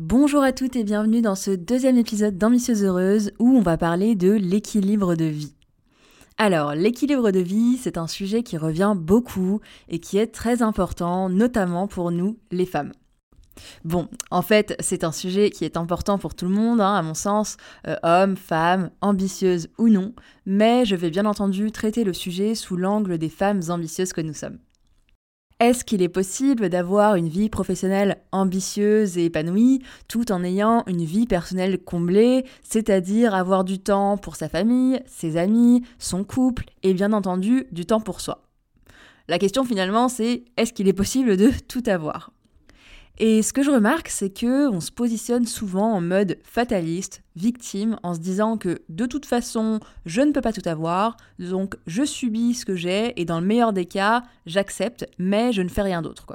Bonjour à toutes et bienvenue dans ce deuxième épisode d'Ambitieuse Heureuse où on va parler de l'équilibre de vie. Alors, l'équilibre de vie, c'est un sujet qui revient beaucoup et qui est très important, notamment pour nous, les femmes. Bon, en fait, c'est un sujet qui est important pour tout le monde, hein, à mon sens, euh, hommes, femmes, ambitieuses ou non, mais je vais bien entendu traiter le sujet sous l'angle des femmes ambitieuses que nous sommes. Est-ce qu'il est possible d'avoir une vie professionnelle ambitieuse et épanouie tout en ayant une vie personnelle comblée, c'est-à-dire avoir du temps pour sa famille, ses amis, son couple et bien entendu du temps pour soi? La question finalement c'est est-ce qu'il est possible de tout avoir? Et ce que je remarque, c'est que on se positionne souvent en mode fataliste, victime, en se disant que de toute façon, je ne peux pas tout avoir, donc je subis ce que j'ai et dans le meilleur des cas, j'accepte, mais je ne fais rien d'autre.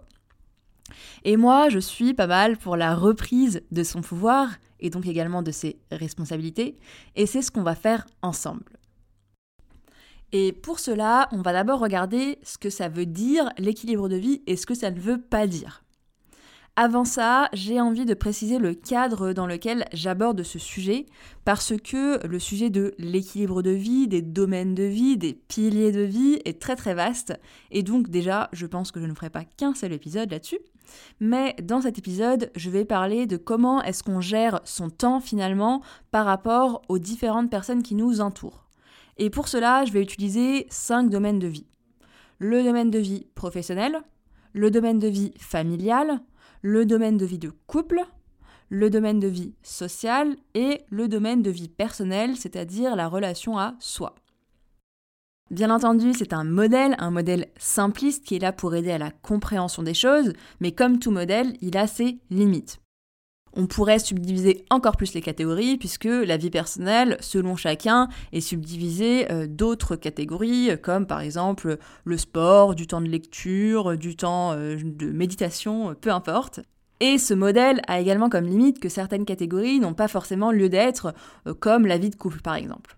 Et moi, je suis pas mal pour la reprise de son pouvoir et donc également de ses responsabilités, et c'est ce qu'on va faire ensemble. Et pour cela, on va d'abord regarder ce que ça veut dire l'équilibre de vie et ce que ça ne veut pas dire. Avant ça, j'ai envie de préciser le cadre dans lequel j'aborde ce sujet, parce que le sujet de l'équilibre de vie, des domaines de vie, des piliers de vie est très très vaste, et donc déjà, je pense que je ne ferai pas qu'un seul épisode là-dessus. Mais dans cet épisode, je vais parler de comment est-ce qu'on gère son temps finalement par rapport aux différentes personnes qui nous entourent. Et pour cela, je vais utiliser cinq domaines de vie. Le domaine de vie professionnel, le domaine de vie familial, le domaine de vie de couple, le domaine de vie sociale et le domaine de vie personnelle, c'est-à-dire la relation à soi. Bien entendu, c'est un modèle, un modèle simpliste qui est là pour aider à la compréhension des choses, mais comme tout modèle, il a ses limites. On pourrait subdiviser encore plus les catégories puisque la vie personnelle, selon chacun, est subdivisée euh, d'autres catégories comme par exemple le sport, du temps de lecture, du temps euh, de méditation, peu importe. Et ce modèle a également comme limite que certaines catégories n'ont pas forcément lieu d'être, euh, comme la vie de couple par exemple.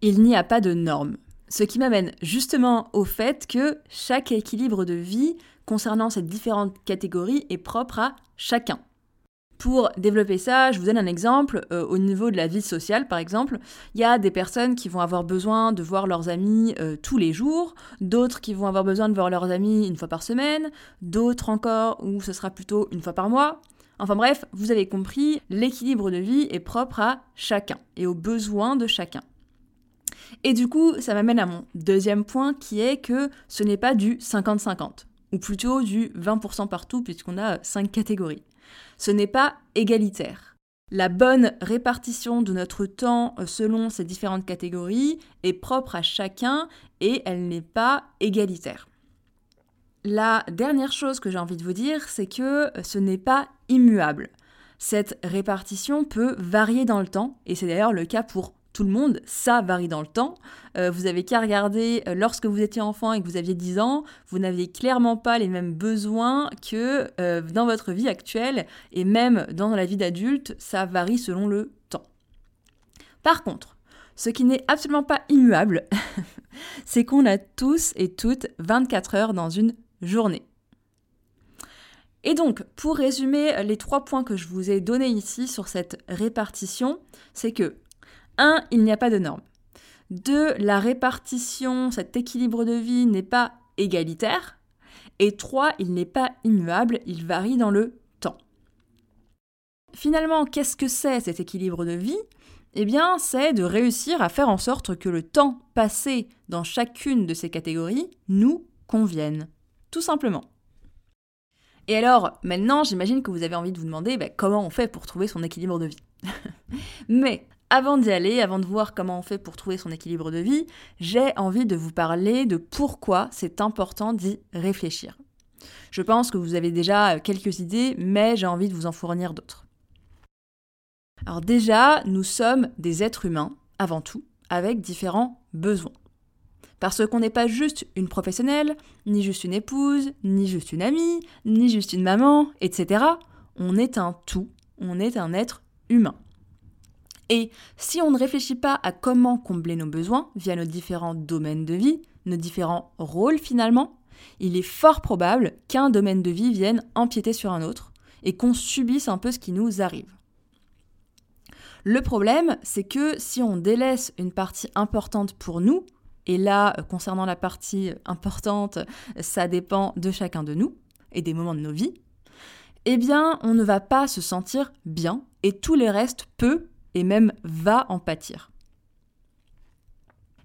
Il n'y a pas de normes. Ce qui m'amène justement au fait que chaque équilibre de vie concernant ces différentes catégories est propre à chacun. Pour développer ça, je vous donne un exemple. Euh, au niveau de la vie sociale, par exemple, il y a des personnes qui vont avoir besoin de voir leurs amis euh, tous les jours, d'autres qui vont avoir besoin de voir leurs amis une fois par semaine, d'autres encore où ce sera plutôt une fois par mois. Enfin bref, vous avez compris, l'équilibre de vie est propre à chacun et aux besoins de chacun. Et du coup, ça m'amène à mon deuxième point qui est que ce n'est pas du 50-50, ou plutôt du 20% partout puisqu'on a cinq catégories ce n'est pas égalitaire. La bonne répartition de notre temps euh, selon ces différentes catégories est propre à chacun et elle n'est pas égalitaire. La dernière chose que j'ai envie de vous dire, c'est que euh, ce n'est pas immuable. Cette répartition peut varier dans le temps, et c'est d'ailleurs le cas pour tout le monde, ça varie dans le temps. Euh, vous avez qu'à regarder, euh, lorsque vous étiez enfant et que vous aviez 10 ans, vous n'aviez clairement pas les mêmes besoins que euh, dans votre vie actuelle, et même dans la vie d'adulte, ça varie selon le temps. Par contre, ce qui n'est absolument pas immuable, c'est qu'on a tous et toutes 24 heures dans une journée. Et donc, pour résumer les trois points que je vous ai donnés ici sur cette répartition, c'est que 1. Il n'y a pas de normes. 2. La répartition, cet équilibre de vie n'est pas égalitaire. Et 3. Il n'est pas immuable, il varie dans le temps. Finalement, qu'est-ce que c'est cet équilibre de vie? Eh bien, c'est de réussir à faire en sorte que le temps passé dans chacune de ces catégories nous convienne. Tout simplement. Et alors, maintenant, j'imagine que vous avez envie de vous demander bah, comment on fait pour trouver son équilibre de vie? Mais avant d'y aller, avant de voir comment on fait pour trouver son équilibre de vie, j'ai envie de vous parler de pourquoi c'est important d'y réfléchir. Je pense que vous avez déjà quelques idées, mais j'ai envie de vous en fournir d'autres. Alors déjà, nous sommes des êtres humains, avant tout, avec différents besoins. Parce qu'on n'est pas juste une professionnelle, ni juste une épouse, ni juste une amie, ni juste une maman, etc. On est un tout, on est un être humain. Et si on ne réfléchit pas à comment combler nos besoins via nos différents domaines de vie, nos différents rôles finalement, il est fort probable qu'un domaine de vie vienne empiéter sur un autre et qu'on subisse un peu ce qui nous arrive. Le problème, c'est que si on délaisse une partie importante pour nous, et là, concernant la partie importante, ça dépend de chacun de nous et des moments de nos vies, eh bien, on ne va pas se sentir bien et tout le reste peut et même va en pâtir.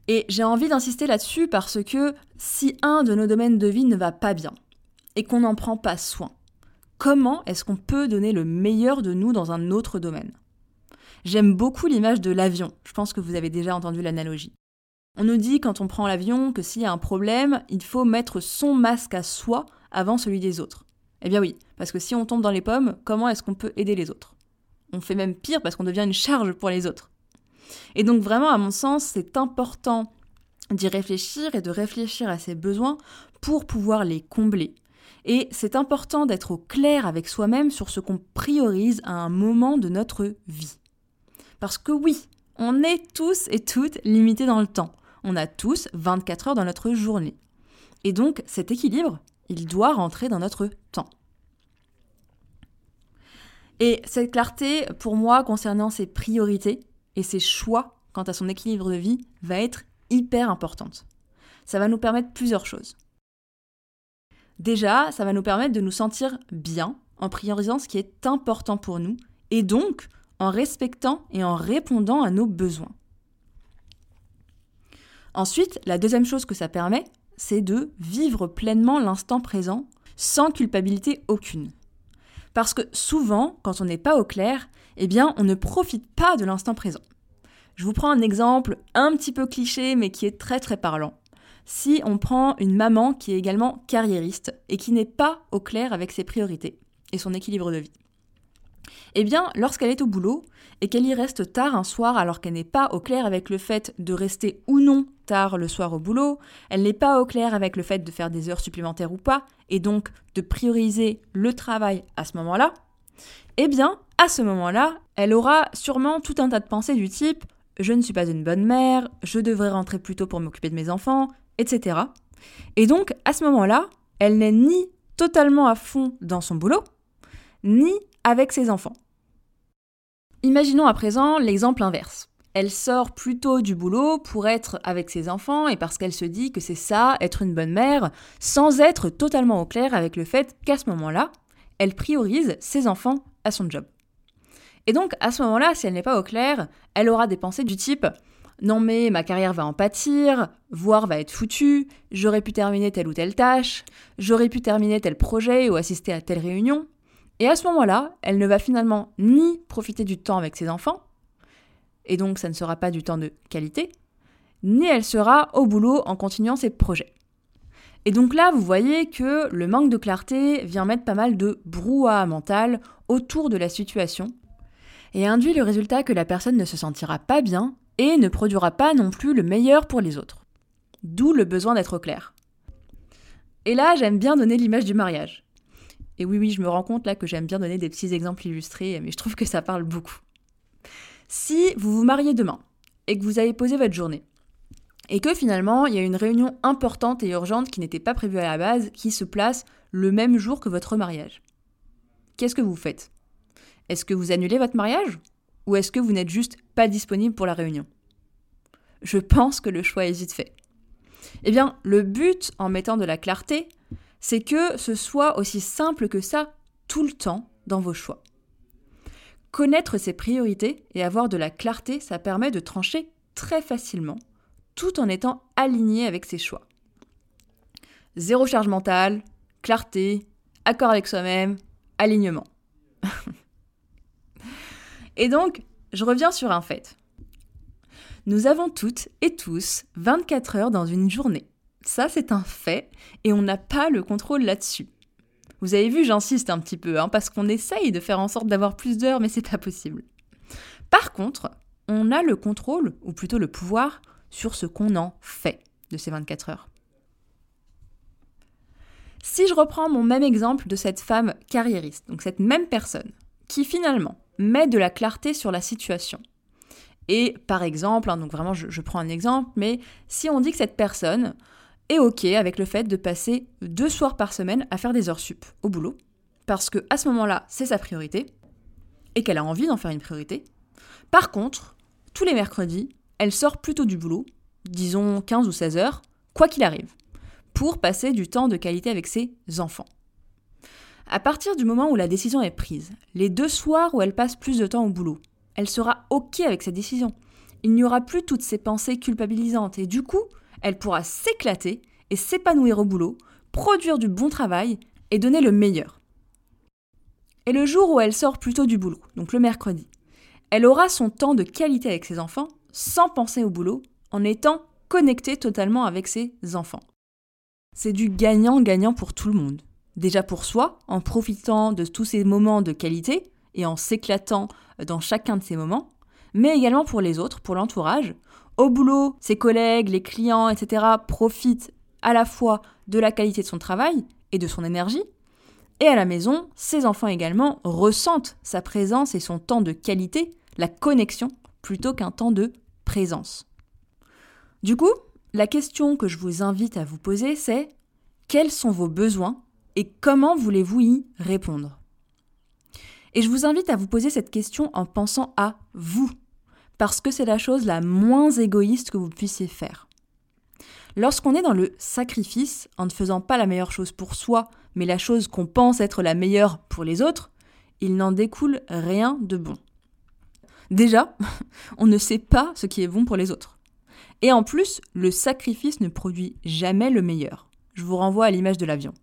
Et j'ai envie d'insister là-dessus parce que si un de nos domaines de vie ne va pas bien et qu'on n'en prend pas soin, comment est-ce qu'on peut donner le meilleur de nous dans un autre domaine? J'aime beaucoup l'image de l'avion, je pense que vous avez déjà entendu l'analogie. On nous dit quand on prend l'avion que s'il y a un problème, il faut mettre son masque à soi avant celui des autres. Eh bien oui, parce que si on tombe dans les pommes, comment est-ce qu'on peut aider les autres? On fait même pire parce qu'on devient une charge pour les autres. Et donc vraiment, à mon sens, c'est important d'y réfléchir et de réfléchir à ses besoins pour pouvoir les combler. Et c'est important d'être au clair avec soi-même sur ce qu'on priorise à un moment de notre vie. Parce que oui, on est tous et toutes limités dans le temps. On a tous 24 heures dans notre journée. Et donc cet équilibre, il doit rentrer dans notre temps. Et cette clarté, pour moi, concernant ses priorités, et ses choix quant à son équilibre de vie va être hyper importante. Ça va nous permettre plusieurs choses. Déjà, ça va nous permettre de nous sentir bien en priorisant ce qui est important pour nous et donc en respectant et en répondant à nos besoins. Ensuite, la deuxième chose que ça permet, c'est de vivre pleinement l'instant présent sans culpabilité aucune. Parce que souvent, quand on n'est pas au clair, eh bien, on ne profite pas de l'instant présent. Je vous prends un exemple un petit peu cliché, mais qui est très très parlant. Si on prend une maman qui est également carriériste et qui n'est pas au clair avec ses priorités et son équilibre de vie. Eh bien, lorsqu'elle est au boulot et qu'elle y reste tard un soir alors qu'elle n'est pas au clair avec le fait de rester ou non tard le soir au boulot, elle n'est pas au clair avec le fait de faire des heures supplémentaires ou pas, et donc de prioriser le travail à ce moment-là, eh bien, à ce moment-là, elle aura sûrement tout un tas de pensées du type je ne suis pas une bonne mère, je devrais rentrer plus tôt pour m'occuper de mes enfants, etc. Et donc, à ce moment-là, elle n'est ni totalement à fond dans son boulot, ni avec ses enfants. Imaginons à présent l'exemple inverse. Elle sort plutôt du boulot pour être avec ses enfants et parce qu'elle se dit que c'est ça, être une bonne mère, sans être totalement au clair avec le fait qu'à ce moment-là, elle priorise ses enfants à son job. Et donc, à ce moment-là, si elle n'est pas au clair, elle aura des pensées du type non mais ma carrière va en pâtir, voire va être foutue, j'aurais pu terminer telle ou telle tâche, j'aurais pu terminer tel projet ou assister à telle réunion, et à ce moment-là, elle ne va finalement ni profiter du temps avec ses enfants, et donc ça ne sera pas du temps de qualité, ni elle sera au boulot en continuant ses projets. Et donc là, vous voyez que le manque de clarté vient mettre pas mal de brouhaha mental autour de la situation et induit le résultat que la personne ne se sentira pas bien et ne produira pas non plus le meilleur pour les autres. D'où le besoin d'être clair. Et là, j'aime bien donner l'image du mariage. Et oui, oui, je me rends compte là que j'aime bien donner des petits exemples illustrés, mais je trouve que ça parle beaucoup. Si vous vous mariez demain et que vous avez posé votre journée, et que finalement il y a une réunion importante et urgente qui n'était pas prévue à la base, qui se place le même jour que votre mariage, qu'est-ce que vous faites? Est-ce que vous annulez votre mariage Ou est-ce que vous n'êtes juste pas disponible pour la réunion? Je pense que le choix est vite fait. Eh bien, le but en mettant de la clarté, c'est que ce soit aussi simple que ça tout le temps dans vos choix. Connaître ses priorités et avoir de la clarté, ça permet de trancher très facilement, tout en étant aligné avec ses choix. Zéro charge mentale, clarté, accord avec soi-même, alignement. et donc, je reviens sur un fait. Nous avons toutes et tous 24 heures dans une journée. Ça, c'est un fait et on n'a pas le contrôle là-dessus. Vous avez vu, j'insiste un petit peu, hein, parce qu'on essaye de faire en sorte d'avoir plus d'heures, mais c'est pas possible. Par contre, on a le contrôle, ou plutôt le pouvoir, sur ce qu'on en fait de ces 24 heures. Si je reprends mon même exemple de cette femme carriériste, donc cette même personne, qui finalement met de la clarté sur la situation. Et par exemple, hein, donc vraiment je, je, prends un exemple, mais si on dit que cette personne est OK avec le fait de passer deux soirs par semaine à faire des heures sup au boulot, parce que à ce moment-là, c'est sa priorité, et qu'elle a envie d'en faire une priorité. Par contre, tous les mercredis, elle sort plutôt du boulot, disons 15 ou 16 heures, quoi qu'il arrive, pour passer du temps de qualité avec ses enfants. À partir du moment où la décision est prise, les deux soirs où elle passe plus de temps au boulot, elle sera OK avec cette décision. Il n'y aura plus toutes ces pensées culpabilisantes et du coup, elle pourra s'éclater et s'épanouir au boulot, produire du bon travail et donner le meilleur. Et le jour où elle sort plutôt du boulot, donc le mercredi, elle aura son temps de qualité avec ses enfants sans penser au boulot, en étant connectée totalement avec ses enfants. C'est du gagnant-gagnant pour tout le monde. Déjà pour soi, en profitant de tous ces moments de qualité et en s'éclatant dans chacun de ces moments, mais également pour les autres, pour l'entourage. Au boulot, ses collègues, les clients, etc. profitent à la fois de la qualité de son travail et de son énergie, et à la maison, ses enfants également ressentent sa présence et son temps de qualité, la connexion, plutôt qu'un temps de présence. Du coup, la question que je vous invite à vous poser, c'est quels sont vos besoins et comment voulez-vous y répondre? Et je vous invite à vous poser cette question en pensant à vous, parce que c'est la chose la moins égoïste que vous puissiez faire. Lorsqu'on est dans le sacrifice, en ne faisant pas la meilleure chose pour soi, mais la chose qu'on pense être la meilleure pour les autres, il n'en découle rien de bon. Déjà, on ne sait pas ce qui est bon pour les autres. Et en plus, le sacrifice ne produit jamais le meilleur. Je vous renvoie à l'image de l'avion.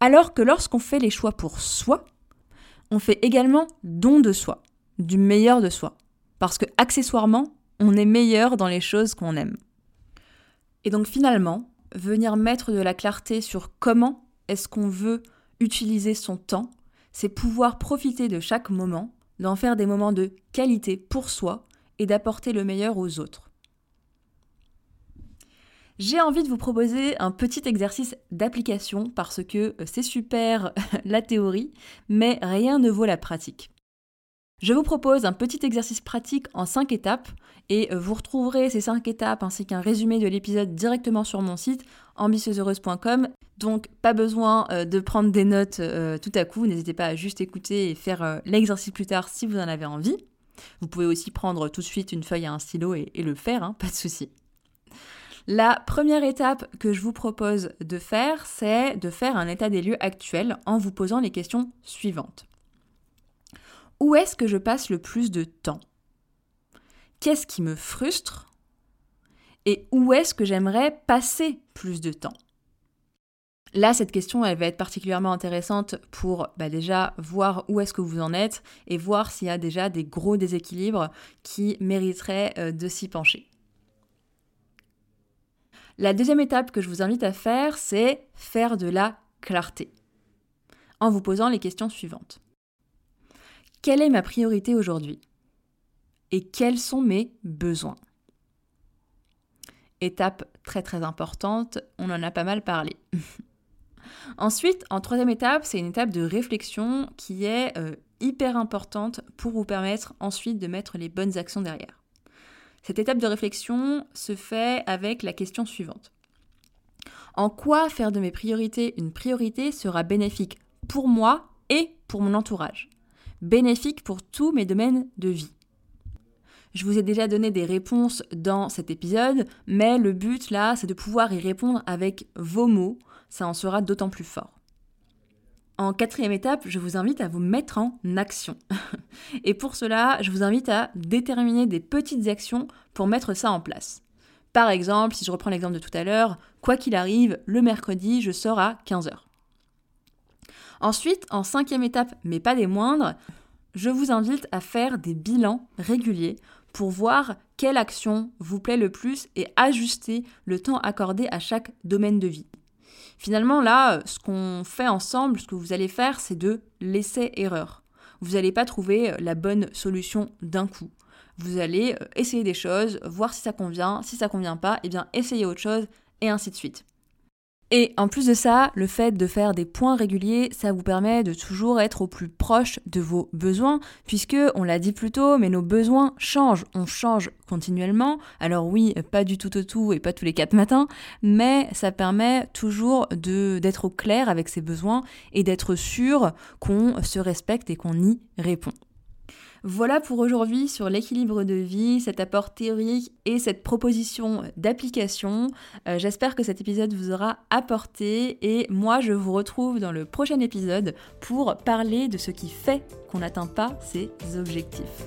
Alors que lorsqu'on fait les choix pour soi, on fait également don de soi, du meilleur de soi. Parce que accessoirement, on est meilleur dans les choses qu'on aime. Et donc finalement, venir mettre de la clarté sur comment est-ce qu'on veut utiliser son temps, c'est pouvoir profiter de chaque moment, d'en faire des moments de qualité pour soi et d'apporter le meilleur aux autres. J'ai envie de vous proposer un petit exercice d'application parce que c'est super la théorie, mais rien ne vaut la pratique. Je vous propose un petit exercice pratique en 5 étapes et euh, vous retrouverez ces 5 étapes ainsi qu'un résumé de l'épisode directement sur mon site ambitieuseheureuse.com. Donc pas besoin euh, de prendre des notes euh, tout à coup, n'hésitez pas à juste écouter et faire l'exercice plus tard si vous en avez envie. Vous pouvez aussi prendre tout de suite une feuille et un stylo et, le faire, hein, pas de souci. La première étape que je vous propose de faire, c'est de faire un état des lieux actuel en vous posant les questions suivantes. Où est-ce que je passe le plus de temps? Qu'est-ce qui me frustre? Et où est-ce que j'aimerais passer plus de temps? Là, cette question, elle va être particulièrement intéressante pour bah, déjà voir où est-ce que vous en êtes et voir s'il y a déjà des gros déséquilibres qui mériteraient euh, de s'y pencher. La deuxième étape que je vous invite à faire, c'est faire de la clarté en vous posant les questions suivantes. Quelle est ma priorité aujourd'hui? Et quels sont mes besoins? Étape très très importante, on en a pas mal parlé. Ensuite, en troisième étape, c'est une étape de réflexion qui est euh, hyper importante pour vous permettre ensuite de mettre les bonnes actions derrière. Cette étape de réflexion se fait avec la question suivante. En quoi faire de mes priorités une priorité sera bénéfique pour moi et pour mon entourage? Bénéfique pour tous mes domaines de vie. Je vous ai déjà donné des réponses dans cet épisode, mais le but là, c'est de pouvoir y répondre avec vos mots, ça en sera d'autant plus fort. En quatrième étape, je vous invite à vous mettre en action. Et pour cela, je vous invite à déterminer des petites actions pour mettre ça en place. Par exemple, si je reprends l'exemple de tout à l'heure, quoi qu'il arrive, le mercredi, je sors à 15h. Ensuite, en cinquième étape, mais pas des moindres, je vous invite à faire des bilans réguliers pour voir quelle action vous plaît le plus et ajuster le temps accordé à chaque domaine de vie. Finalement, là, ce qu'on fait ensemble, ce que vous allez faire, c'est de l'essai-erreur. Vous n'allez pas trouver la bonne solution d'un coup. Vous allez euh, essayer des choses, voir si ça convient, si ça convient pas, et eh bien essayer autre chose, et ainsi de suite. Et en plus de ça, le fait de faire des points réguliers, ça vous permet de toujours être au plus proche de vos besoins, puisque, on l'a dit plus tôt, mais nos besoins changent, on change continuellement. Alors oui, pas du tout au tout et pas tous les quatre matins, mais ça permet toujours d'être au clair avec ses besoins et d'être sûr qu'on se respecte et qu'on y répond. Voilà pour aujourd'hui sur l'équilibre de vie, cet apport théorique et cette proposition d'application. Euh, j'espère que cet épisode vous aura apporté et moi je vous retrouve dans le prochain épisode pour parler de ce qui fait qu'on n'atteint pas ses objectifs.